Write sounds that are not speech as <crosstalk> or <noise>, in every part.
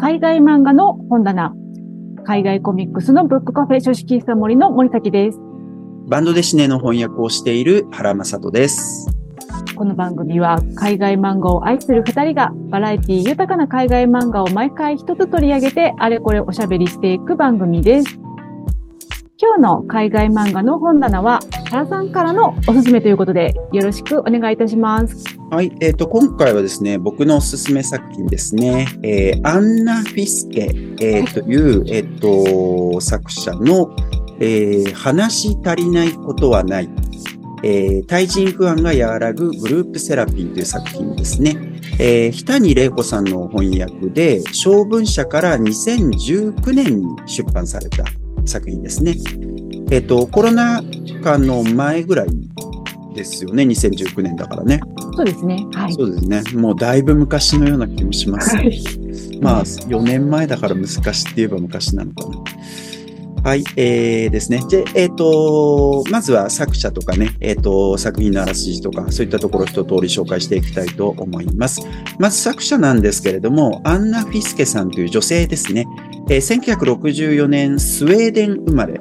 海外漫画の本棚、海外コミックスのブックカフェ書式室森の森崎です。バンドデシネの翻訳をしている原正人です。この番組は海外漫画を愛する二人がバラエティ豊かな海外漫画を毎回一つ取り上げてあれこれおしゃべりしていく番組です。今日の海外漫画の本棚は原さんからのおすすめということでよろしくお願いいたします。はい。えっ、と、今回はですね、僕のおすすめ作品ですね。えーアンナ・フィスケ、えーという、えっ、と、作者の、えー話足りないことはない。えー対人不安が和らぐグループセラピーという作品ですね。えー、日谷玲子さんの翻訳で、小文社から2019年に出版された作品ですね。えっ、と、コロナ禍の前ぐらいですよね、2019年だからね。そうですね。はい。そうですね。もうだいぶ昔のような気もします。はいまあ、4年前だから昔って言えば昔なのかな。はい、えー、ですね。で、えっ、と、まずは作者とかね、えっ、と、作品のあらすじとか、そういったところを一通り紹介していきたいと思います。まず作者なんですけれども、アンナ・フィスケさんという女性ですね。えー1964年、スウェーデン生まれ。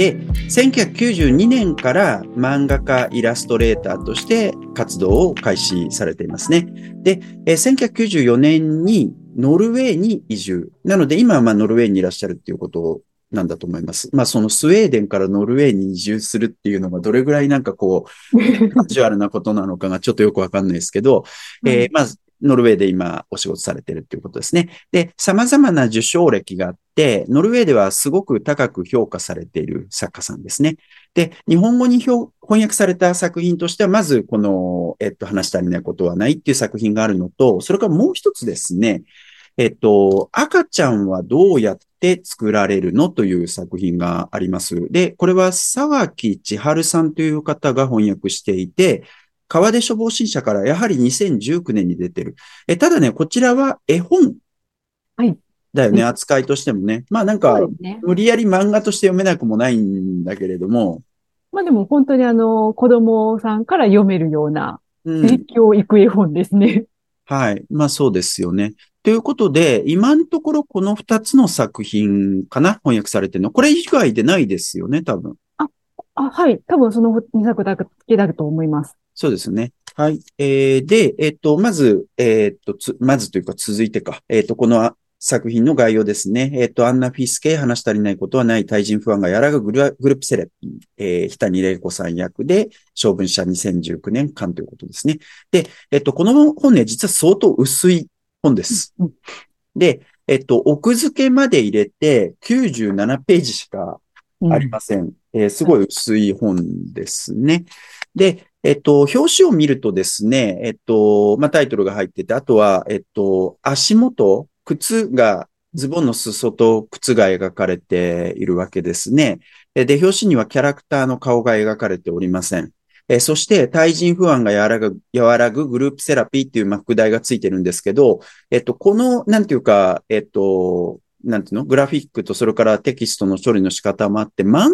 で、1992年から漫画家、イラストレーターとして活動を開始されていますね。で、えー1994年にノルウェーに移住。なので今はまあノルウェーにいらっしゃるっていうことなんだと思います。まあそのスウェーデンからノルウェーに移住するっていうのがどれぐらいなんかこう、<laughs> カジュアルなことなのかがちょっとよくわかんないですけど、えーまず、ノルウェーで今お仕事されてるっていうことですね。で、様々な受賞歴があって、ノルウェーではすごく高く評価されている作家さんですね。で、日本語に翻訳された作品としては、まずこの、えっと、話し足りないことはないっていう作品があるのと、それからもう一つですね、えっと、赤ちゃんはどうやって作られるのという作品があります。で、これは沢木千春さんという方が翻訳していて、川出処方新社からやはり2019年に出てる。え、ただね、こちらは絵本。はい。だよね、うん扱いとしてもね。まあなんか。無理やり漫画として読めなくもないんだけれども、まあでも本当にあの、子供さんから読めるような、うん影響育絵本ですね。はい。まあそうですよね。ということで、今のところこの二つの作品かな翻訳されてるの。これ以外でないですよね、多分。あ、はい。多分その2作だけだと思います。そうですね。はい。えー、で、えっ、と、まず、えっ、と、つ、まずというか続いてか。えっ、と、このあ作品の概要ですね。えっ、と、アンナ・フィスケ、話し足りないことはない対人不安が和らぐグルグループセレピー、えー、日谷玲子さん役で、小文社2019年間ということですね。で、えっ、と、この本ね、実は相当薄い本です。うんで、えっ、と、奥付けまで入れて97ページしかうんありません。えーすごい薄い本ですね。で、えっと、表紙を見るとですね、えっと、まあ、タイトルが入ってて、あとは、えっと、足元、靴が、ズボンの裾と靴が描かれているわけですね。で、表紙にはキャラクターの顔が描かれておりません。えそして、対人不安が和らぐ、和らぐグループセラピーっていうま副題がついてるんですけど、えっと、この、なんていうか、えっと、なんていうの？グラフィックとそれからテキストの処理の仕方もあって、漫画っ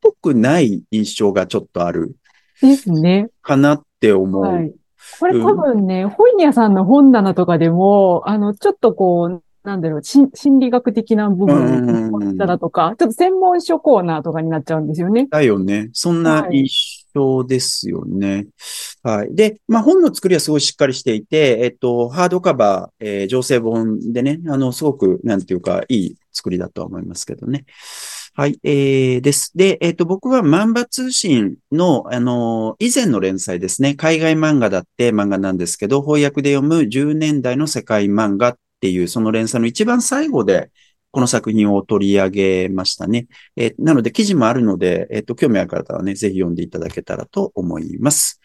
ぽくない印象がちょっとあるですね。かなって思う。はい。これ多分ね、本屋さんの本棚とかでも、あの、ちょっとこう、なんだろう、し心理学的な部うんうん分うん本棚とか、ちょっと専門書コーナーとかになっちゃうんですよね。だよね。そんなはい印象ですよね。はい。で、まあ本の作りはすごいしっかりしていて、えっと、ハードカバー、えー、情勢本でね、あの、すごく、なんていうか、いい作りだとは思いますけどね。はい、えー、です。で、えっと、僕は万場通信の、あの、以前の連載ですね。海外漫画だって漫画なんですけど、翻訳で読む10年代の世界漫画っていう、その連載の一番最後で、この作品を取り上げましたね。えーなので、記事もあるので、えっ、と、興味ある方はね、ぜひ読んでいただけたらと思います。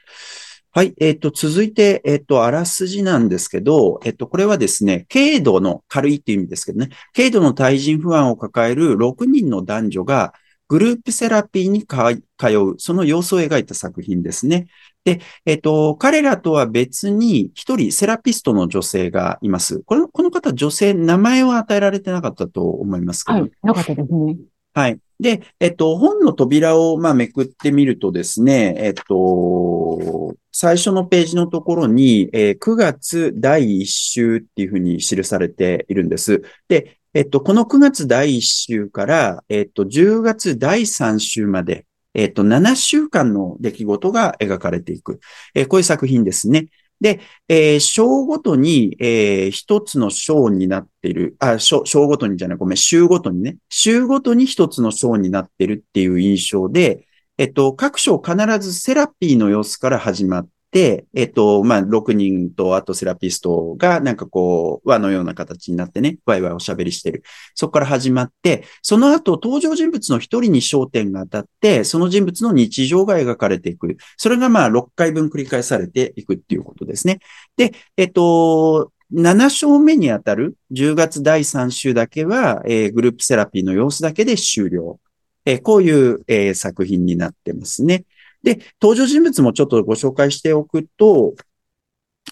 はい。えっ、と、続いて、えっ、と、あらすじなんですけど、えっ、と、これはですね、軽度の、軽いっていう意味ですけどね、軽度の対人不安を抱える6人の男女が、グループセラピーにか通う、その様子を描いた作品ですね。で、えっ、と、彼らとは別に一人セラピストの女性がいます。この、この方女性、名前は与えられてなかったと思いますけど、はい。なかったですね。はい。で、えっと、本の扉を、まあ、めくってみるとですね、えっと、最初のページのところに、えー9月第1週っていうふうに記されているんです。で、えっと、この9月第1週から、えっと、10月第3週まで、えっと、7週間の出来事が描かれていく。えーこういう作品ですね。で、えー章ごとに、えー一つの章になっている、あ、章、章ごとにじゃない、ごめん、週ごとにね、週ごとに一つの章になっているっていう印象で、えっと、各章必ずセラピーの様子から始まって、えっと、まあ、6人と、あとセラピストが、なんかこう、輪のような形になってね、ワイワイおしゃべりしてる。そこから始まって、その後、登場人物の一人に焦点が当たって、その人物の日常が描かれていく。それがまあ、6回分繰り返されていくっていうことですね。で、えっと、7章目にあたる10月第3週だけは、えーグループセラピーの様子だけで終了。えーこういう、えー作品になってますね。で、登場人物もちょっとご紹介しておくと、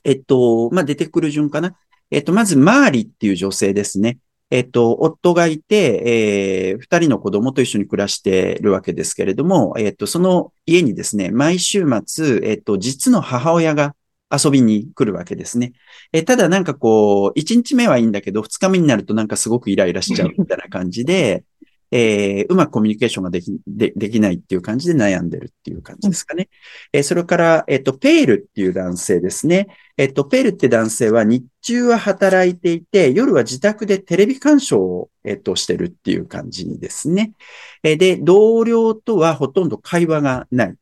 えっと、まあ、出てくる順かな。えっと、まず、マーリっていう女性ですね。えっと、夫がいて、えー二人の子供と一緒に暮らしているわけですけれども、えっと、その家にですね、毎週末、えっと、実の母親が遊びに来るわけですね。えただなんかこう、1日目はいいんだけど、2日目になるとなんかすごくイライラしちゃうみたいな感じで、えーうまくコミュニケーションができ、で、できないっていう感じで悩んでるっていう感じですかね。えーそれから、えっと、ペールっていう男性ですね。えっと、ペールって男性は日中は働いていて、夜は自宅でテレビ鑑賞を、えっと、してるっていう感じですね。えーで、同僚とはほとんど会話がない。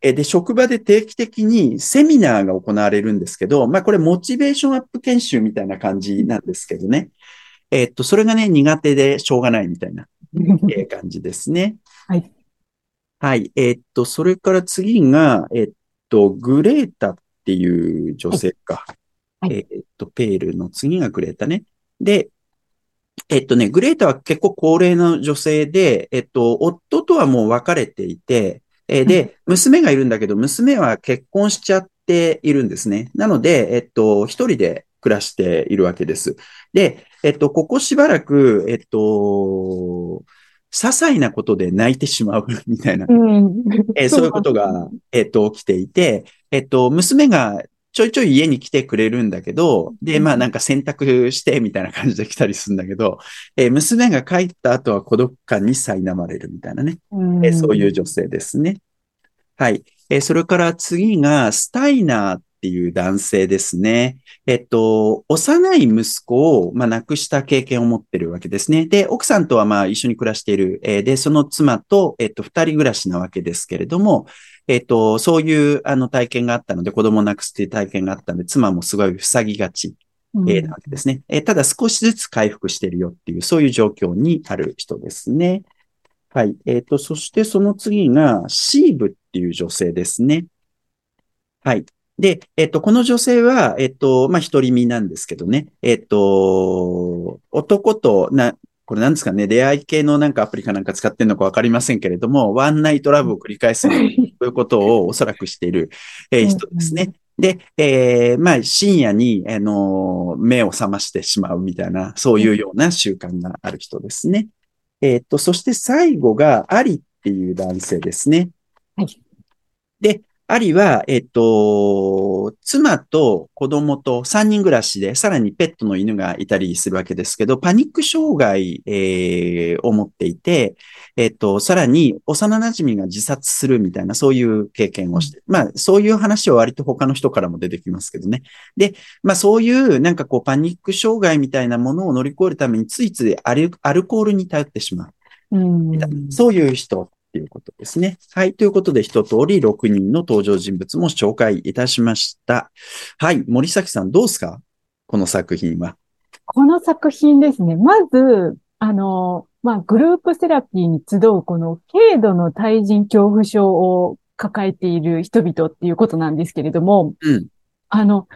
えーで、職場で定期的にセミナーが行われるんですけど、まあこれモチベーションアップ研修みたいな感じなんですけどね。えっと、それがね、苦手でしょうがないみたいな、<laughs> えー感じですね。はい。はい。えっと、それから次が、えっと、グレータっていう女性か。はいえっと、ペールの次がグレータね。で、えっとね、グレータは結構高齢の女性で、えっと、夫とはもう別れていて、えーで、娘がいるんだけど、娘は結婚しちゃっているんですね。なので、えっと、一人で暮らしているわけです。で、えっと、ここしばらく、えっと、些細なことで泣いてしまうみたいな、うん。えーそういうことが、えっと、起きていて、えっと、娘がちょいちょい家に来てくれるんだけど、で、まあなんか洗濯してみたいな感じで来たりするんだけど、えー娘が帰った後は孤独感に苛まれるみたいなね。うんえーそういう女性ですね。はい。えーそれから次が、スタイナーっていう男性ですね。えっと、幼い息子を、まあ、亡くした経験を持ってるわけですね。で、奥さんとは、まあ、一緒に暮らしている。えーで、その妻と、えっと、二人暮らしなわけですけれども、えっと、そういう、あの、体験があったので、子供を亡くすっていう体験があったので、妻もすごい塞ぎがち。うんえーなわけですね。えーただ少しずつ回復しているよっていう、そういう状況にある人ですね。はい。えっ、と、そしてその次が、シーブっていう女性ですね。はい。で、えっ、と、この女性は、えっ、と、まあ、独り身なんですけどね。えっ、と、男と、な、これなんですかね、出会い系のなんかアプリかなんか使ってるのかわかりませんけれども、ワンナイトラブを繰り返すということをおそらくしている、えー人ですね。で、えーまあ、深夜に、あのー目を覚ましてしまうみたいな、そういうような習慣がある人ですね。えっと、そして最後が、アリっていう男性ですね。はい。で、アリは、えっと、妻と子供と3人暮らしで、さらにペットの犬がいたりするわけですけど、パニック障害、えーを持っていて、えっと、さらに幼馴染が自殺するみたいな、そういう経験をして、まあ、そういう話は割と他の人からも出てきますけどね。で、まあ、そういうなんかこうパニック障害みたいなものを乗り越えるためについついアルアルコールに頼ってしまう。うんそういう人っていうことですね。はい。ということで、一通り6人の登場人物も紹介いたしました。はい。森崎さん、どうですか？この作品は。この作品ですね。まず、あの、まあ、グループセラピーに集うこの軽度の対人恐怖症を抱えている人々っていうことなんですけれども、うん。あの、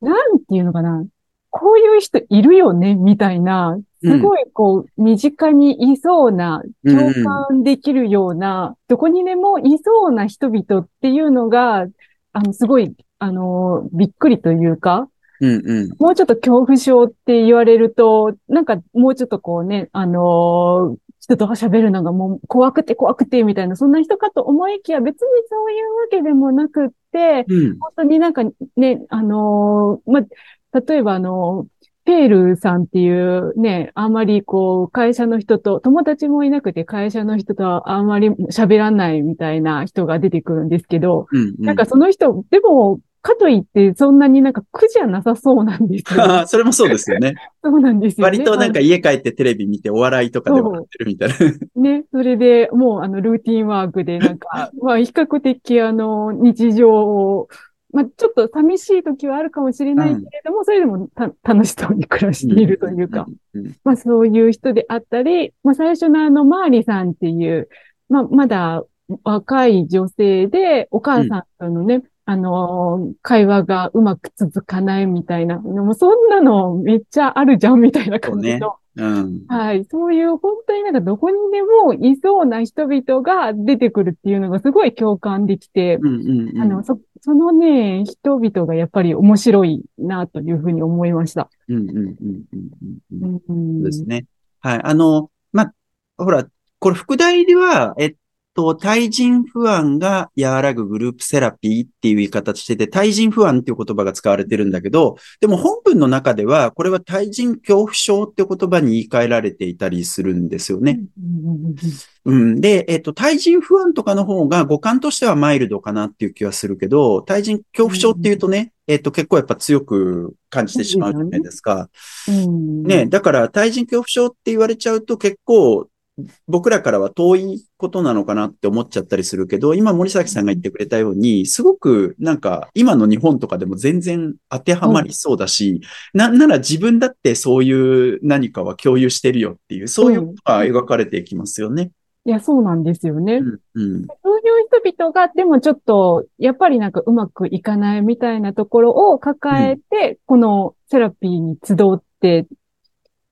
なんていうのかな。こういう人いるよね、みたいな、すごいこう、身近にいそうな、共感できるような、どこにでもいそうな人々っていうのが、あの、すごい、あの、びっくりというか、うんうん。もうちょっと恐怖症って言われると、なんかもうちょっとこうね、あのー人と喋るのがもう怖くて怖くてみたいな、そんな人かと思いきや別にそういうわけでもなくって、うん。本当になんかね、あのーまあ、例えばあの、ペールさんっていうね、あんまりこう、会社の人と、友達もいなくて会社の人とあんまり喋らないみたいな人が出てくるんですけど、うん。なんかその人、でも、かといってそんなになんか苦じゃなさそうなんですよ。あ <laughs> あそれもそうですよね。そうなんですよね。割となんか家帰ってテレビ見てお笑いとかで笑ってるみたいな。<laughs> ね、それでもうあのルーティンワークでなんか、<laughs> まあ比較的あの日常を、まあちょっと寂しい時はあるかもしれないけれども、それでもた楽しそうに暮らしているというか、うん。うんまあそういう人であったり、まあ最初のあのマーリさんっていう、まあまだ若い女性でお母さんとのね、あのー会話がうまく続かないみたいな、でもそんなのめっちゃあるじゃんみたいな感じの、うん。はい。そういう本当になんかどこにでもいそうな人々が出てくるっていうのがすごい共感できて、うんうんうん。あの、そ、そのね、人々がやっぱり面白いなというふうに思いました。うんうんうんうんうんうん。うんそうですね。はい。あの、まあ、ほら、これ副題では、えっと、対人不安が和らぐグループセラピーっていう言い方してて、対人不安っていう言葉が使われてるんだけど、でも本文の中では、これは対人恐怖症って言葉に言い換えられていたりするんですよね。うん。で、えっと、対人不安とかの方が語感としてはマイルドかなっていう気はするけど、対人恐怖症っていうとね、えっと、結構やっぱ強く感じてしまうじゃないですか。うんね、だから対人恐怖症って言われちゃうと結構僕らからは遠いことなのかなって思っちゃったりするけど、今森崎さんが言ってくれたように、すごくなんか今の日本とかでも全然当てはまりそうだし、なんなら自分だってそういう何かは共有してるよっていう、そういうことが描かれていきますよね。いや、そうなんですよね。うん、うん、そういう人々が、でもちょっと、やっぱりなんかうまくいかないみたいなところを抱えて、このセラピーに集って、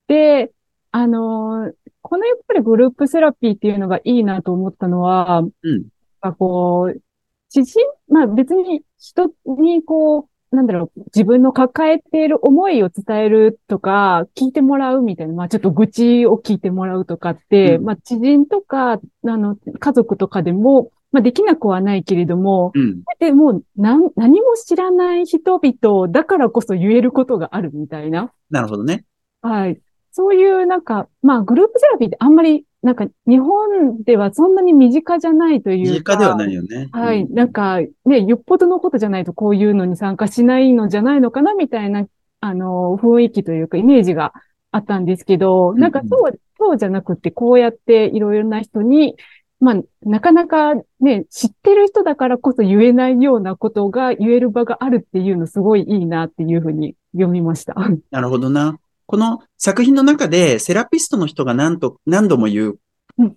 で、あのーこのやっぱりグループセラピーっていうのがいいなと思ったのは、うん、こう、知人、まあ別に人にこう、なんだろう、自分の抱えている思いを伝えるとか、聞いてもらうみたいな、まあちょっと愚痴を聞いてもらうとかって、うんまあ知人とか、あの、家族とかでも、まあできなくはないけれども、うん、でもう何何も知らない人々だからこそ言えることがあるみたいな。なるほどね。はい。そういうなんか、まあグループセラピーってあんまり、なんか日本ではそんなに身近じゃないというか。身近ではないよね。はい。うんなんか、ね、よっぽどのことじゃないとこういうのに参加しないのじゃないのかなみたいな、あの、雰囲気というかイメージがあったんですけど、なんかうんそう、そうじゃなくて、こうやっていろいろな人に、まあ、なかなかね、知ってる人だからこそ言えないようなことが言える場があるっていうのすごいいいなっていうふうに読みました。なるほどな。この作品の中でセラピストの人が何と、何度も言う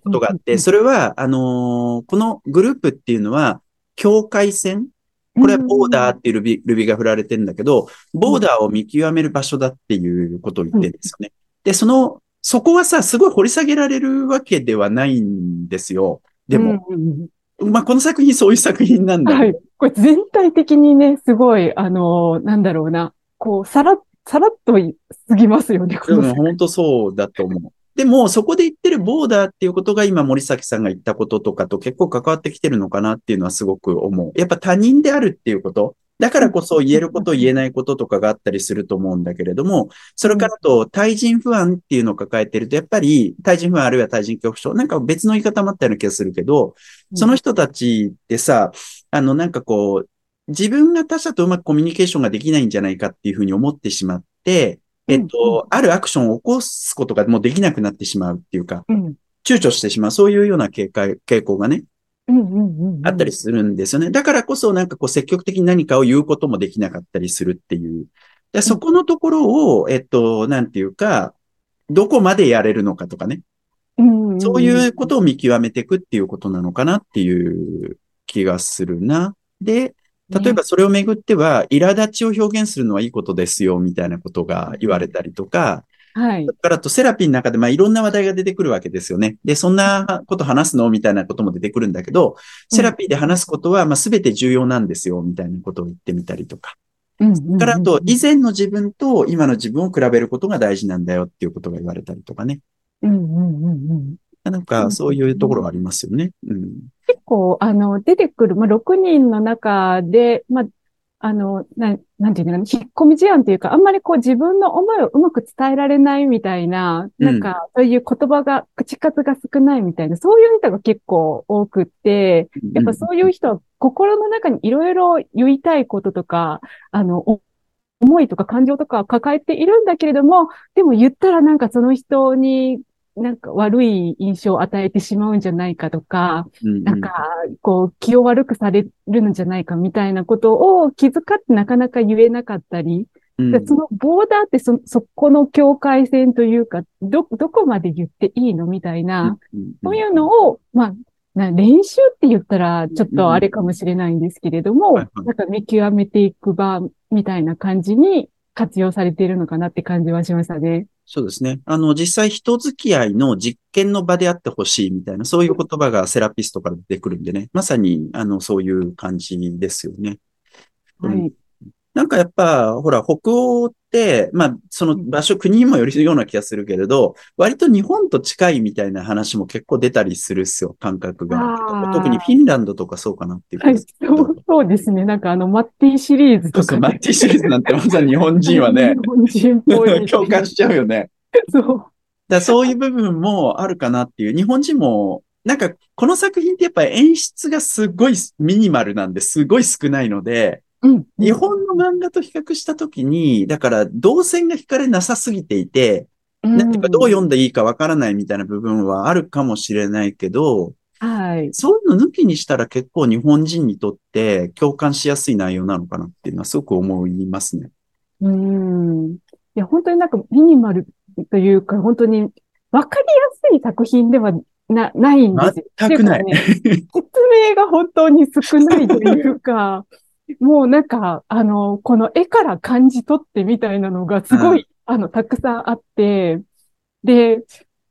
ことがあって、それは、あのーこのグループっていうのは、境界線？これはボーダーっていうルビルビが振られてるんだけど、ボーダーを見極める場所だっていうことを言ってるんですよね。で、その、そこはさ、すごい掘り下げられるわけではないんですよ。でも、まあ、この作品そういう作品なんだ。はい。これ全体的にね、すごい、あの、なんだろうな、こう、さら、さらっとすぎますよね、こも本当そうだと思う。でも、そこで言ってるボーダーっていうことが今森崎さんが言ったこととかと結構関わってきてるのかなっていうのはすごく思う。やっぱ他人であるっていうこと。だからこそ言えること言えないこととかがあったりすると思うんだけれども、それからと対人不安っていうのを抱えてると、やっぱり対人不安あるいは対人恐怖症、なんか別の言い方もあったような気がするけど、その人たちってさ、あのなんかこう、自分が他者とうまくコミュニケーションができないんじゃないかっていうふうに思ってしまって、えっと、あるアクションを起こすことがもうできなくなってしまうっていうか、うん、躊躇してしまう、そういうような傾向傾向がね。あったりするんですよね。だからこそなんかこう積極的に何かを言うこともできなかったりするっていう。でそこのところを、えっと、なんていうか、どこまでやれるのかとかね。そういうことを見極めていくっていうことなのかなっていう気がするな。で、例えばそれをめぐっては、苛立ちを表現するのはいいことですよ、みたいなことが言われたりとか、はいだ。からとセラピーの中で、まあいろんな話題が出てくるわけですよね。で、そんなこと話すのみたいなことも出てくるんだけど、セラピーで話すことは、まあ全て重要なんですよ、みたいなことを言ってみたりとか。うん、うん。だからと、以前の自分と今の自分を比べることが大事なんだよっていうことが言われたりとかね。うん、うん、うん、うん。なんか、そういうところがありますよね。うん。結構、あの、出てくる、まあ、6人の中で、まあ、あの、ななんていうのかな、引っ込み思案というか、あんまりこう自分の思いをうまく伝えられないみたいな、うん。なんか、そういう言葉が、口数が少ないみたいな、そういう人が結構多くって、やっぱそういう人は心の中にいろいろ言いたいこととか、あの、お思いとか感情とかを抱えているんだけれども、でも言ったらなんかその人になんか悪い印象を与えてしまうんじゃないかとか、うん、なんか、こう、気を悪くされるんじゃないかみたいなことを気遣ってなかなか言えなかったり、うん、でそのボーダーってそ、そこの境界線というか、ど、どこまで言っていいのみたいな、うん、そういうのを、まあ、な練習って言ったらちょっとあれかもしれないんですけれども、なんか見極めていく場みたいな感じに活用されているのかなって感じはしましたね。そうですね。あの、実際人付き合いの実験の場であってほしいみたいな、そういう言葉がセラピストから出てくるんでね。まさに、あの、そういう感じですよね。うんはい。なんかやっぱ、ほら、北欧って、まあ、その場所、国にもよるような気がするけれど、割と日本と近いみたいな話も結構出たりするっすよ、感覚が。特にフィンランドとかそうかなっていう気はい。そうですね。なんかあの、マッティシリーズとか、そうそう、マッティシリーズなんてまさに日本人はね、日本人っぽい。共感しちゃうよね。そう。だそういう部分もあるかなっていう。日本人も、なんか、この作品ってやっぱり演出がすごいミニマルなんで、すごい少ないので、うん。日本の漫画と比較したときに、だから動線が引かれなさすぎていて、なんていうかどう読んでいいかわからないみたいな部分はあるかもしれないけど、はい。そういうの抜きにしたら結構日本人にとって共感しやすい内容なのかなっていうのはすごく思いますね。うん。いや、本当になんかミニマルというか、本当にわかりやすい作品ではな、ないんですよ。全くない。ね説明が本当に少ないというか、もうなんか、あの、この絵から感じ取ってみたいなのがすごい、あの、たくさんあって、で、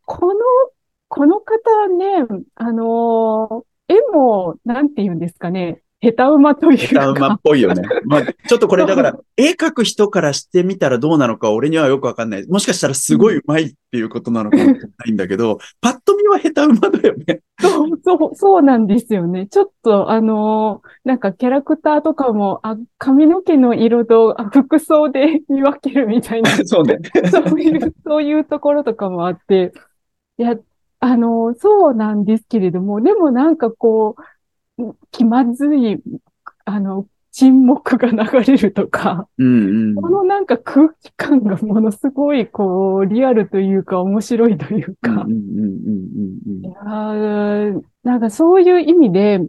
この、この方はね、あの、絵も、なんて言うんですかね、下手馬という下馬っか、ぽいよね。まあ、ちょっとこれだから、絵描く人からしてみたらどうなのか俺にはよくわかんない。もしかしたらすごい上手いっていうことなのかもしれないんだけど、パッと見は下手馬だよね。そう、そう、そうなんですよね。ちょっと、あのなんかキャラクターとかも、あ、髪の毛の色とあ服装で見分けるみたいな <laughs> そうね。そういう、そういうところとかもあって、いや、あの、そうなんですけれども、でもなんかこう、気まずい、あの、沈黙が流れるとか、うんうん。このなんか空気感がものすごいこう、リアルというか面白いというかなんかそういう意味で、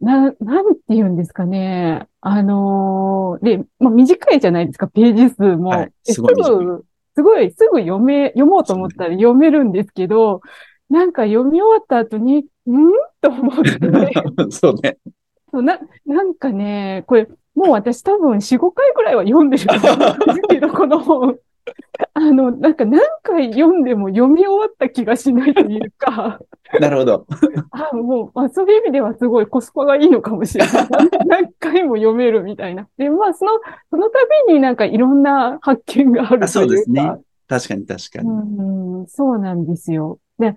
な、なんて言うんですかね。あのーで、まあ、短いじゃないですか、ページ数も。はいですすごい、すぐ読め、読もうと思ったら読めるんですけど、なんか読み終わった後に、ん？と思って、<laughs> そうね。そうな、なんかね、これ、もう私多分4、5回ぐらいは読んでるですけど、この本。あの、なんか何回読んでも読み終わった気がしないというか、なるほど。<laughs> あ、もう、まあ、そういう意味ではすごいコスパがいいのかもしれない。<laughs> 何回も読めるみたいな。で、まあ、その、その度になんかいろんな発見があるあそうというか。ですね。確かに確かに。うん、そうなんですよ。で、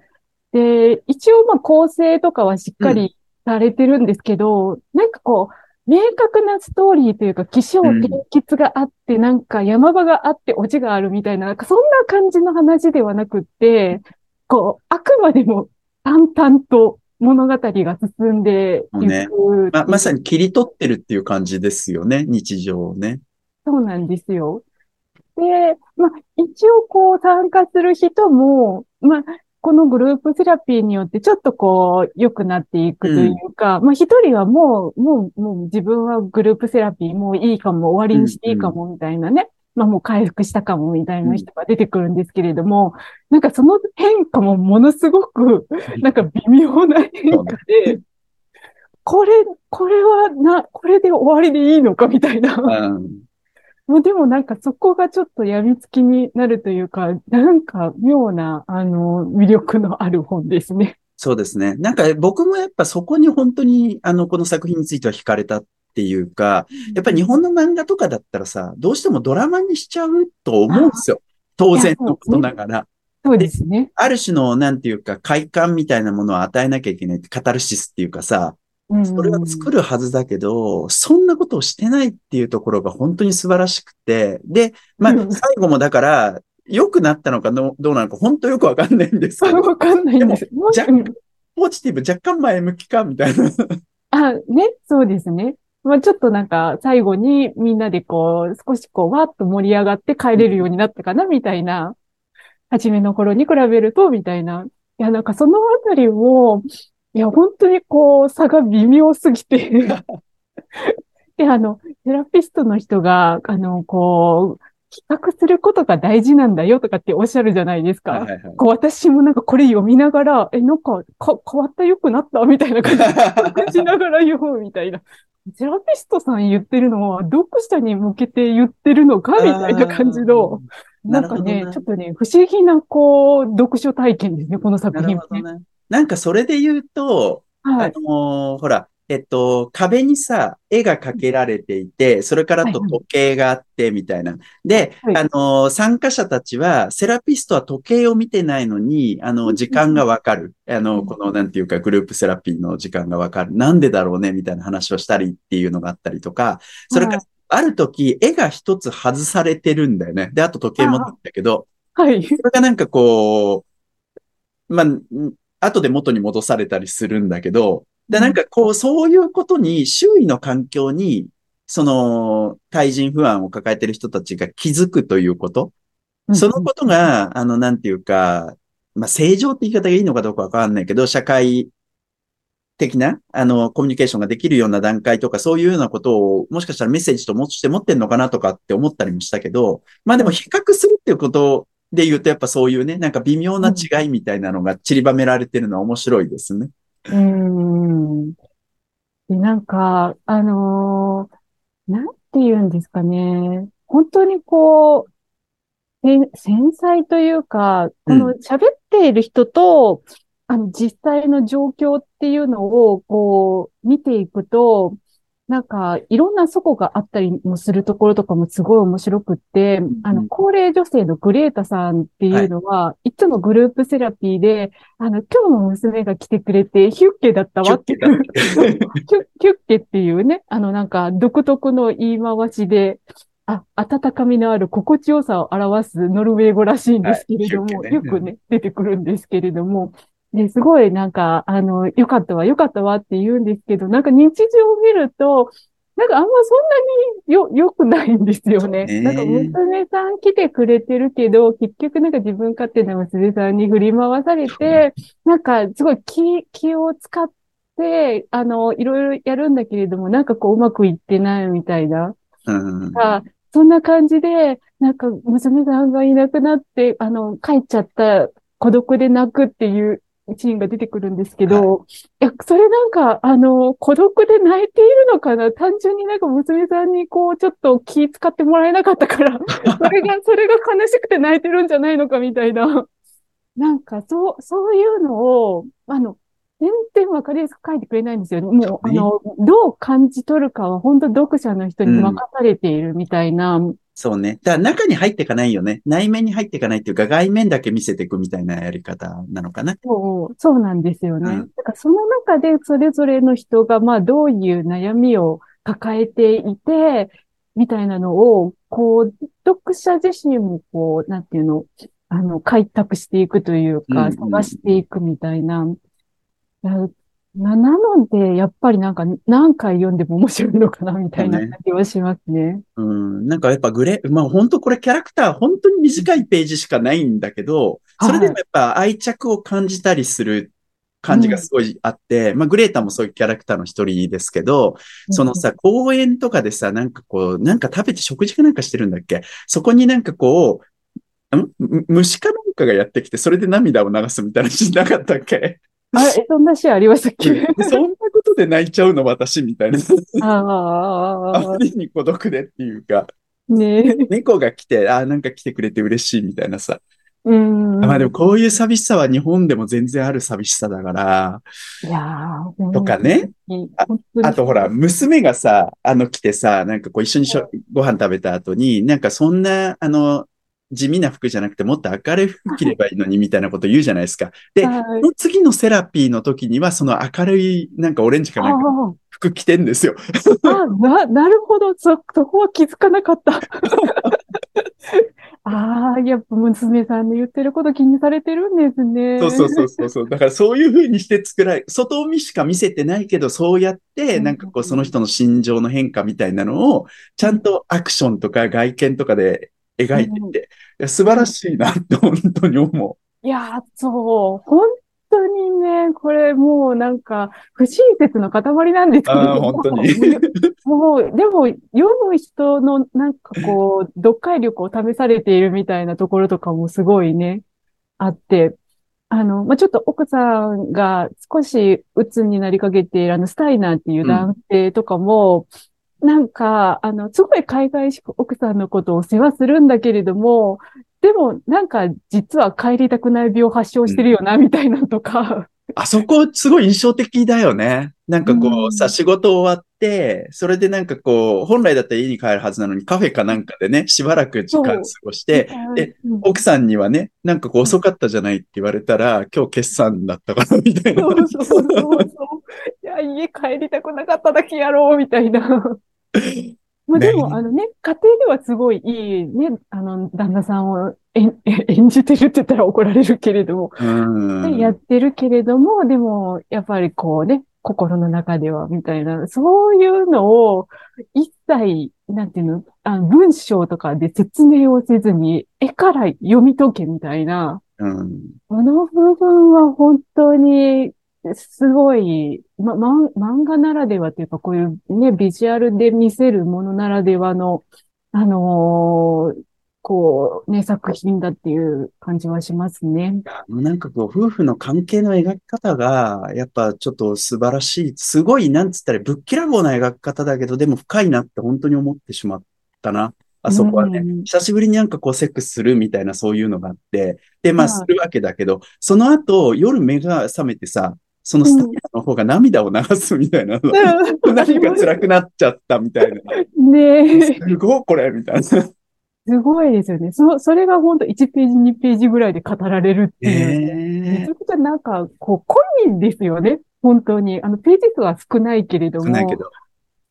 で、一応まあ構成とかはしっかりされてるんですけど、なんかこう、明確なストーリーというか、起承転結があって、なんか山場があってオチがあるみたいな、なんかそんな感じの話ではなくって、こう、あくまでも淡々と物語が進んでいくね。ま、まさに切り取ってるっていう感じですよね。日常をね。そうなんですよ。で、まあ、一応こう参加する人も、まあ、このグループセラピーによってちょっとこう良くなっていくというか、まあ一人はもう、もう、もう自分はグループセラピーもういいかも、終わりにしていいかもみたいなね。まあもう回復したかもみたいな人が出てくるんですけれども、なんかその変化もものすごく、なんか微妙な変化で、これ、これはな、これで終わりでいいのかみたいな。うん。もうでもなんかそこがちょっと病みつきになるというか、なんか妙な、あの、魅力のある本ですね。そうですね。なんか僕もやっぱそこに本当にあのこの作品については惹かれたっていうか、やっぱり日本の漫画とかだったらさ、どうしてもドラマにしちゃうと思うんですよ。当然のことながら。そうですね。ある種の、なんていうか、快感みたいなものを与えなきゃいけない。カタルシスっていうかさ、それは作るはずだけど、そんなことをしてないっていうところが本当に素晴らしくて、で、まあ、最後もだから、良くなったのかどうなのか、本当よくわかんないんですけど。わかんないんです。若干、ポジティブ、若干前向きか、みたいな。あ、ね、そうですね。まあ、ちょっとなんか、最後にみんなでこう、少しこう、わーっと盛り上がって帰れるようになったかな、みたいな。初めの頃に比べると、みたいな。いや、なんかそのあたりを、いや、本当にこう、差が微妙すぎて <laughs> で、あの、セラピストの人が、あの、こう、企画することが大事なんだよとかっておっしゃるじゃないですか。はいはいはい、こう私もなんかこれ読みながら、え、なんかか変わった良くなったみたいな感じでしながら読むみたいな。<laughs> セラピストさん言ってるのは読者に向けて言ってるのかみたいな感じの、なんかね、ちょっとね、不思議なこう、読書体験ですね、この作品、ね、なね。なんかそれで言うと、はい、あのー、ほら、えっと、壁にさ、絵が描けられていて、それからと時計があって、みたいな。で、はい、あの、参加者たちは、セラピストは時計を見てないのに、あの、時間がわかる。あの、この、なんていうか、グループセラピーの時間がわかる。なんでだろうね、みたいな話をしたりっていうのがあったりとか、それから、ある時、絵が一つ外されてるんだよね。で、あと時計もだったけど、はい。それがなんかこう、まあ、後で元に戻されたりするんだけど、で、なんかこう、そういうことに、周囲の環境に、その、対人不安を抱えてる人たちが気づくということ。そのことが、あの、なんていうか、まあ、正常って言い方がいいのかどうかわかんないけど、社会的な、あの、コミュニケーションができるような段階とか、そういうようなことを、もしかしたらメッセージともして持ってんのかなとかって思ったりもしたけど、まあでも比較するっていうことで言うと、やっぱそういうね、なんか微妙な違いみたいなのが散りばめられてるのは面白いですね。うん。で、なんか、あのー、なんて言うんですかね。本当にこう、繊細というか、この喋っている人と、うん、あの、実際の状況っていうのを、こう、見ていくと、なんか、いろんなそがあったりもするところとかもすごい面白くって、うん、あの、高齢女性のグレータさんっていうのは、はい、いつもグループセラピーで、あの、今日も娘が来てくれて、ヒュッケだったわっていう、ヒュッケって。<laughs> いうね、あの、なんか、独特の言い回しで、あ、温かみのある心地よさを表すノルウェー語らしいんですけれども、はい。ね、よくね、出てくるんですけれども、で、すごいなんか、あの、よかったわ、よかったわって言うんですけど、なんか日常を見ると、なんかあんまそんなによ、良くないんですよね。ねなんか娘さん来てくれてるけど、結局なんか自分勝手な娘さんに振り回されて、なんかすごい気、気を使って、あの、いろいろやるんだけれども、なんかこううまくいってないみたいな。うん、そんな感じで、なんか娘さんがいなくなって、あの、帰っちゃった孤独で泣くっていうシーンが出てくるんですけど、はい、いや、それなんか、あの、孤独で泣いているのかな？単純になんか娘さんにこう、ちょっと気使ってもらえなかったから、<laughs> それが、それが悲しくて泣いてるんじゃないのかみたいな。なんか、そう、そういうのを、あの、全然わかりやすく書いてくれないんですよ。もう、あの、どう感じ取るかは本当読者の人に任されているみたいな、うんそうね。だから中に入っていかないよね。内面に入っていかないっていうか、外面だけ見せていくみたいなやり方なのかな。そう、そうなんですよね。うん、だからその中でそれぞれの人が、まあどういう悩みを抱えていて、みたいなのを、こう、読者自身もこう、なんていうの、あの、開拓していくというか、探していくみたいな。な、なので、やっぱりなんか何回読んでも面白いのかな、みたいな感じはしますね。うん。なんかやっぱグレ、まあ本当これキャラクター本当に短いページしかないんだけど、それでもやっぱ愛着を感じたりする感じがすごいあって、うん、まあグレータもそういうキャラクターの一人ですけど、そのさ、公園とかでさ、なんかこう、なんか食べて食事かなんかしてるんだっけ？そこになんかこう、ん？虫かなんかがやってきて、それで涙を流すみたいなしなかったっけ？あれ、そんなシーンありましたっけ？そんなことで泣いちゃうの私みたいな。ああ。<laughs> あまりに孤独でっていうか。ね猫が来て、あなんか来てくれて嬉しいみたいなさ。うん。まあでもこういう寂しさは日本でも全然ある寂しさだから。いやとかねあ。あとほら、娘がさ、あの来てさ、なんかこう一緒にしょ、ご飯食べた後に、なんかそんな、あの、地味な服じゃなくてもっと明るい服着ればいいのにみたいなこと言うじゃないですか。で、はいその次のセラピーの時にはその明るいなんかオレンジかなんかあ服着てんですよ。あ、あな、なるほど。そ、そこは気づかなかった。<laughs> ああ、やっぱ娘さんの言ってること気にされてるんですね。そうそうそうそうそう。だからそういう風にして作られ、外見しか見せてないけど、そうやって、うんなんかこう、その人の心情の変化みたいなのを、ちゃんとアクションとか外見とかで描いていて、いや素晴らしいなって本当に思いやー、そう。本当にね、これもうなんか、不親切の塊なんですけど。本当に <laughs> もう、でも、読む人のなんかこう、読解力を試されているみたいなところとかもすごいね、あって、あの、まあ、ちょっと奥さんが少し鬱になりかけているあの、スタイナーっていう男性とかも、なんか、あの、すごい海外しく奥さんのことを世話するんだけれども、でも、なんか、実は帰りたくない病を発症してるよな、みたいなのとか、あそこすごい印象的だよね。なんかこうんうさ、仕事終わって、それでなんかこう、本来だったら家に帰るはずなのにカフェかなんかでね、しばらく時間過ごして、でうん奥さんにはね、なんかこう遅かったじゃないって言われたら、今日決算だったからみたいな。そうそうそうそう。いや、家帰りたくなかっただけやろう、みたいな。<laughs> まあでも、ねあのね、家庭ではすごいいいね、あの、旦那さんを演 <laughs> 演じてるって言ったら怒られるけれども、うん。やってるけれども、でも、やっぱりこうね、心の中では、みたいな、そういうのを、一切、なんていうの、あの文章とかで説明をせずに、絵から読み解けみたいな、うん。この部分は本当にすごい、ま、まん漫画ならではというか、こういうね、ビジュアルで見せるものならではの、あのーこう、ね、作品だっていう感じはしますね。なんかこう、夫婦の関係の描き方が、やっぱちょっと素晴らしい。すごい、なんつったら、ぶっきらぼうな描き方だけど、でも深いなって本当に思ってしまったな。あそこはね。うん久しぶりになんかこうセックスするみたいなそういうのがあって、で、まあはいするわけだけど、その後夜目が覚めてさ、そのスタイルの方が涙を流すみたいなの、<laughs> 何か辛くなっちゃったみたいな。ねえ、すごいこれみたいな。すごいですよね。そ、それが本当1ページ、2ページぐらいで語られるっていう。めねちゃくちゃなんか、こう、濃いんですよね。本当に。あの、ページ数は少ないけれどえ。も。ないけど。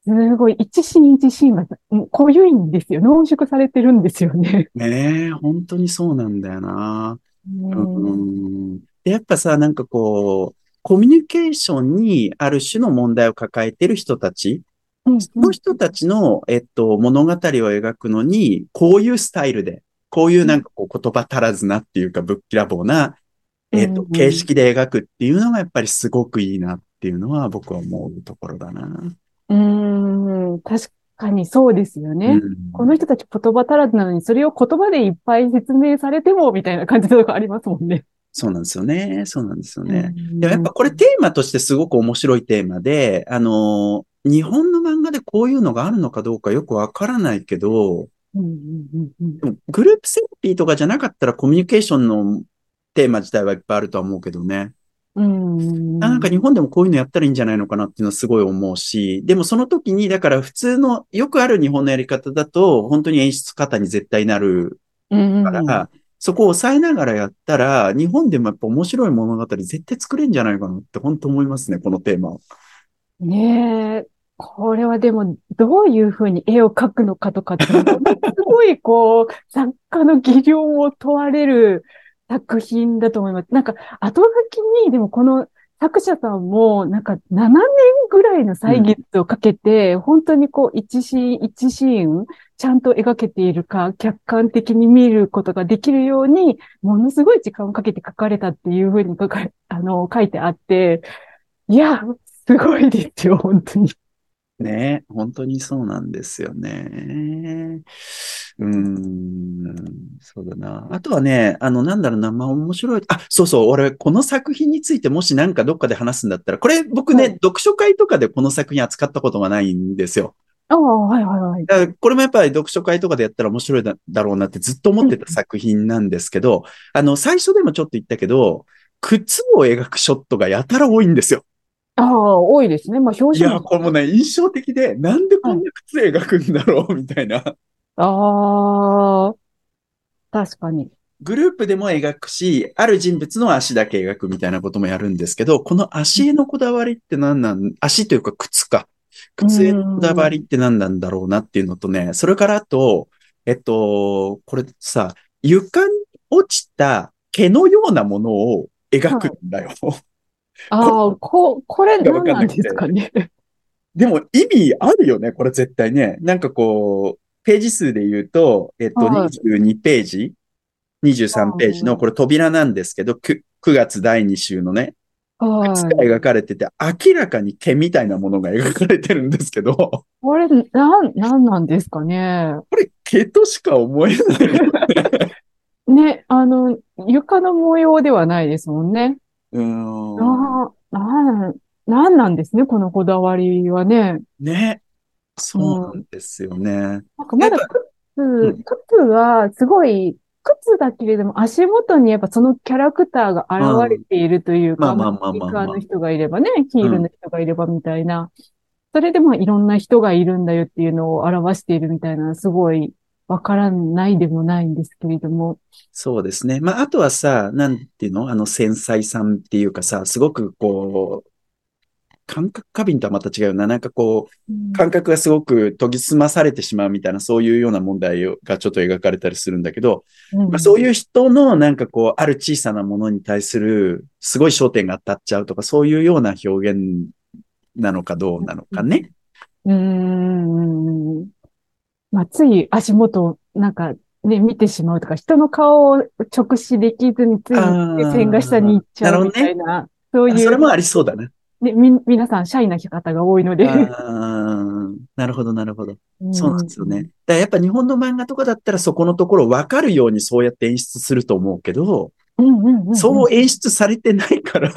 すごい、一シーン一シーンがうん濃ゆいんですよ。濃縮されてるんですよね。ねえ、本当にそうなんだよな。うんうん。で、やっぱさ、なんかこう、コミュニケーションにある種の問題を抱えてる人たち、うんその人たちの、えっと、物語を描くのに、こういうスタイルで、こういうなんかこう言葉足らずなっていうか、ぶっきらぼうな、えっと形式で描くっていうのがやっぱりすごくいいなっていうのは僕は思うところだな。うーん、確かにそうですよね。うんこの人たち言葉足らずなのに、それを言葉でいっぱい説明されても、みたいな感じのとこありますもんね。そうなんですよね。そうなんですよね。うんでもやっぱこれテーマとしてすごく面白いテーマで、あの、日本の漫画でこういうのがあるのかどうかよくわからないけど、グループセラピーとかじゃなかったらコミュニケーションのテーマ自体はいっぱいあるとは思うけどね。うんなんか日本でもこういうのやったらいいんじゃないのかなっていうのはすごい思うし、でもその時に、だから普通の、よくある日本のやり方だと、本当に演出方に絶対なるうんうんから、そこを抑えながらやったら、日本でもやっぱ面白い物語絶対作れんじゃないかなって本当思いますね、このテーマは。ねえ、これはでも、どういうふうに絵を描くのかとかって、すごいこう、<laughs> 作家の技量を問われる作品だと思います。なんか、後書きに、でもこの作者さんも、なんか7年ぐらいの歳月をかけて、本当にこう、一シーン一シーン、ちゃんと描けているか、客観的に見ることができるように、ものすごい時間をかけて書かれたっていうふうに書かれ、あの、書いてあって、いや、すごいですよ、本当に。ね本当にそうなんですよね。な。あとはね、あの、なんだろうな、まあ面白い。あ、そうそう、俺、この作品についてもしなんかどっかで話すんだったら、これ僕ね、はい読書会とかでこの作品扱ったことがないんですよ。ああ、はいはいはい。だからこれもやっぱり読書会とかでやったら面白いだだろうなってずっと思ってた作品なんですけど、あの、最初でもちょっと言ったけど、靴を描くショットがやたら多いんですよ。ああ、多いですね。まあ、表いや。これもね、印象的で、なんでこんな靴描くんだろうみたいな。ああ、確かに。グループでも描くし、ある人物の足だけ描くみたいなこともやるんですけど、この足へのこだわりって何なん、足というか靴か。靴へのこだわりって何なんだろうなっていうのとね、それからあと、えっと、これさ、床に落ちた毛のようなものを描くんだよ。ああ、こ、これ何なんですかね。でも意味あるよね、これ絶対ね。なんかこう、ページ数で言うと、えっと、はい22ページ ?23 ページの、これ扉なんですけど、9, 9月第2週のね、はい。靴が描かれてて、明らかに毛みたいなものが描かれてるんですけど、ここれ、なん、なんなんですかね？れ毛としか思えないよね。<laughs> ね、あの、床の模様ではないですもんね。うーん。ああ、なん、なんなんですね、このこだわりはね。ね。そうなんですよね。なんかまだ靴、靴はすごい、靴だけれども足元にやっぱそのキャラクターが現れているというか、うんまあまあーカーの人がいればね、ヒールの人がいればみたいな。それでもいろんな人がいるんだよっていうのを表しているみたいな、すごいわからないでもないんですけれども。そうですね。まあ、あとはさ、なんていうの？あの、繊細さんっていうかさ、すごくこう、感覚過敏とはまた違うな。なんかこう、感覚がすごく研ぎ澄まされてしまうみたいな、そういうような問題をがちょっと描かれたりするんだけど、うん。まあ、そういう人のなんかこう、ある小さなものに対する、すごい焦点が当たっちゃうとか、そういうような表現なのかどうなのかね。うーん。まあ、つい足元、なんかね、見てしまうとか、人の顔を直視できずについ線が下に行っちゃうみたいな、そういう、あそれもありそうだな。ね、み、皆さん、シャイな方が多いので。なるほど、なるほど。そうなんですよね。だからやっぱ日本の漫画とかだったらそこのところ分かるようにそうやって演出すると思うけど、うん。うんうんうん。そう演出されてないから、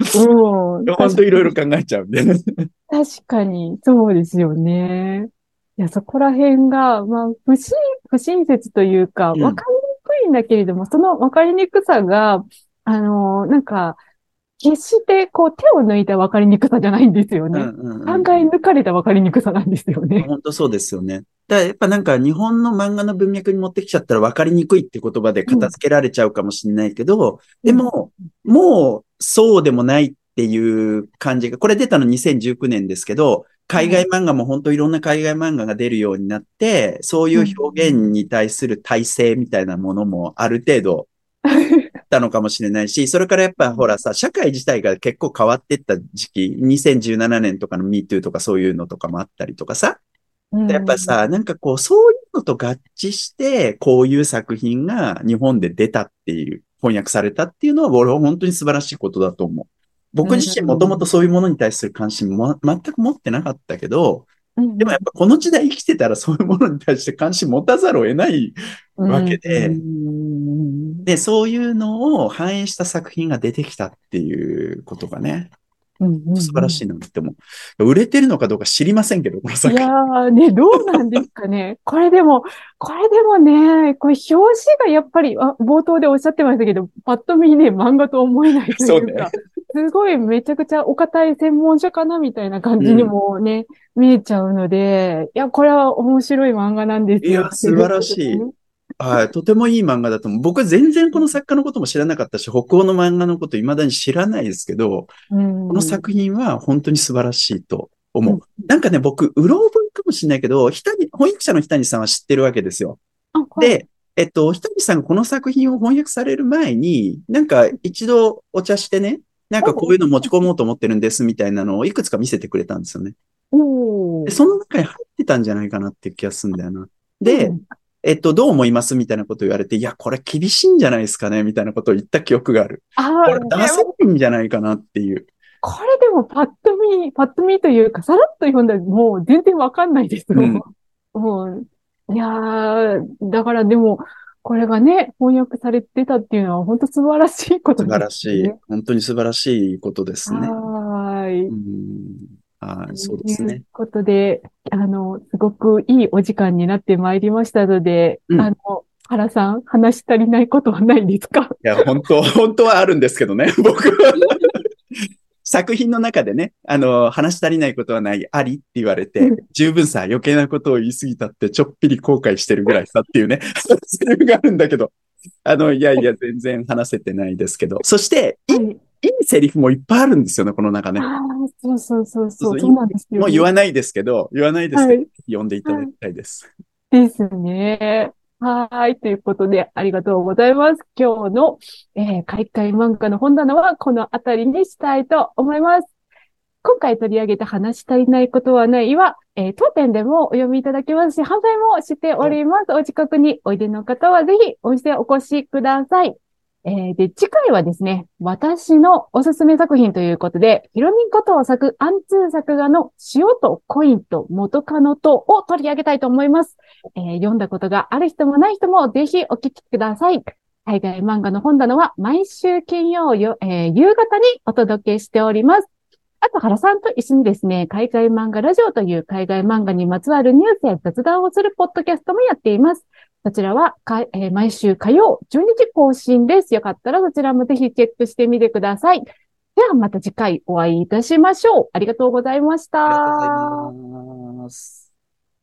うん。<laughs> 本当いろいろ考えちゃうんで。確かに、そうですよね。いや、そこら辺が、まあ、不親、不親切というか、うんわかりにくいんだけれども、そのわかりにくさが、あの、なんか、決して、こう、手を抜いたわかりにくさじゃないんですようんね。うんうん考え抜かれたわかりにくさなんですよね。本当そうですよね。だからやっぱなんか日本の漫画の文脈に持ってきちゃったら分かりにくいって言葉で片付けられちゃうかもしれないけど、でも、もうそうでもないっていう感じが、これ出たの2019年ですけど、海外漫画も本当いろんな海外漫画が出るようになって、そういう表現に対する体制みたいなものもある程度あったのかもしれないし、それからやっぱほらさ、社会自体が結構変わってった時期、2017年とかの MeToo とかそういうのとかもあったりとかさ、やっぱさ、なんかこう、そういうのと合致して、こういう作品が日本で出たっていう、翻訳されたっていうのは、俺は本当に素晴らしいことだと思う。僕自身もともとそういうものに対する関心も全く持ってなかったけど、うん、でもやっぱこの時代生きてたらそういうものに対して関心持たざるを得ないわけでうんで、そういうのを反映した作品が出てきたっていうことがね、うんうん素晴らしいなって思う。売れてるのかどうか知りませんけど、このい作品。やーね、どうなんですかね。<laughs> これでも、これでもね、これ表紙がやっぱり、あ、冒頭でおっしゃってましたけど、パッと見ね、漫画と思えないというか、すごいめちゃくちゃお堅い専門書かなみたいな感じにもね、見えちゃうので、いや、これは面白い漫画なんですよ。いや素晴らしいはい、とてもいい漫画だと思う。僕は全然この作家のことも知らなかったし、北欧の漫画のこと未だに知らないですけど、うん、この作品は本当に素晴らしいと思う。うんなんかね、僕、うろ覚えかもしれないけど、ひたに、翻訳者の日谷さんは知ってるわけですよ。あはいで、えっと、ひたにさんがこの作品を翻訳される前に、なんか一度お茶してね、なんかこういうの持ち込もうと思ってるんですみたいなのをいくつか見せてくれたんですよね。でその中に入ってたんじゃないかなっていう気がするんだよな。で、うんえっと、どう思いますみたいなことを言われて、いや、これ厳しいんじゃないですかねみたいなことを言った記憶がある。あこれー出せないんじゃないかなっていう。これでもパッと見、パッと見というか、さらっと読んだらもう全然わかんないですよ。うんもう、いやー、だからでも、これがね、翻訳されてたっていうのは本当素晴らしいこと素晴らしいですね。。本当に素晴らしいことですね。はーい。うんはい、そうですねという。ことで、あの、すごくいいお時間になってまいりましたので、うんあの、原さん、話し足りないことはないですか？いや、本当、本当はあるんですけどね、<laughs> 僕は。作品の中でね、あの、話し足りないことはない、ありって言われて、十分さ、余計なことを言い過ぎたって、ちょっぴり後悔してるぐらいさっていうね、セリフがあるんだけど、あの、いやいや、全然話せてないですけど。そして、いい、はいいいセリフもいっぱいあるんですよね、この中ね。ああ、そうそうそうそ。そううそうなんですよ、もう言わないですけど、言わないですけど、はい読んでいただきたいです。ですね。はい。ということで、ありがとうございます。今日の、えー、海外漫画の本棚はこのあたりにしたいと思います。今回取り上げた話し足りないことはないは、えー当店でもお読みいただけますし、販売もしております。お近くにおいでの方はぜひお店お越しください。えーで、次回はですね、私のおすすめ作品ということで、ヒロミンことを作、アンツー作画の塩とコインと元カノとを取り上げたいと思います。えー読んだことがある人もない人もぜひお聞きください。海外漫画の本棚は毎週金曜よ、えー夕方にお届けしております。あと、原さんと一緒にですね、海外漫画ラジオという海外漫画にまつわるニュースや雑談をするポッドキャストもやっています。そちらはか、えー毎週火曜12時更新です。よかったらそちらもぜひチェックしてみてください。ではまた次回お会いいたしましょう。ありがとうございました。ありがとうございます。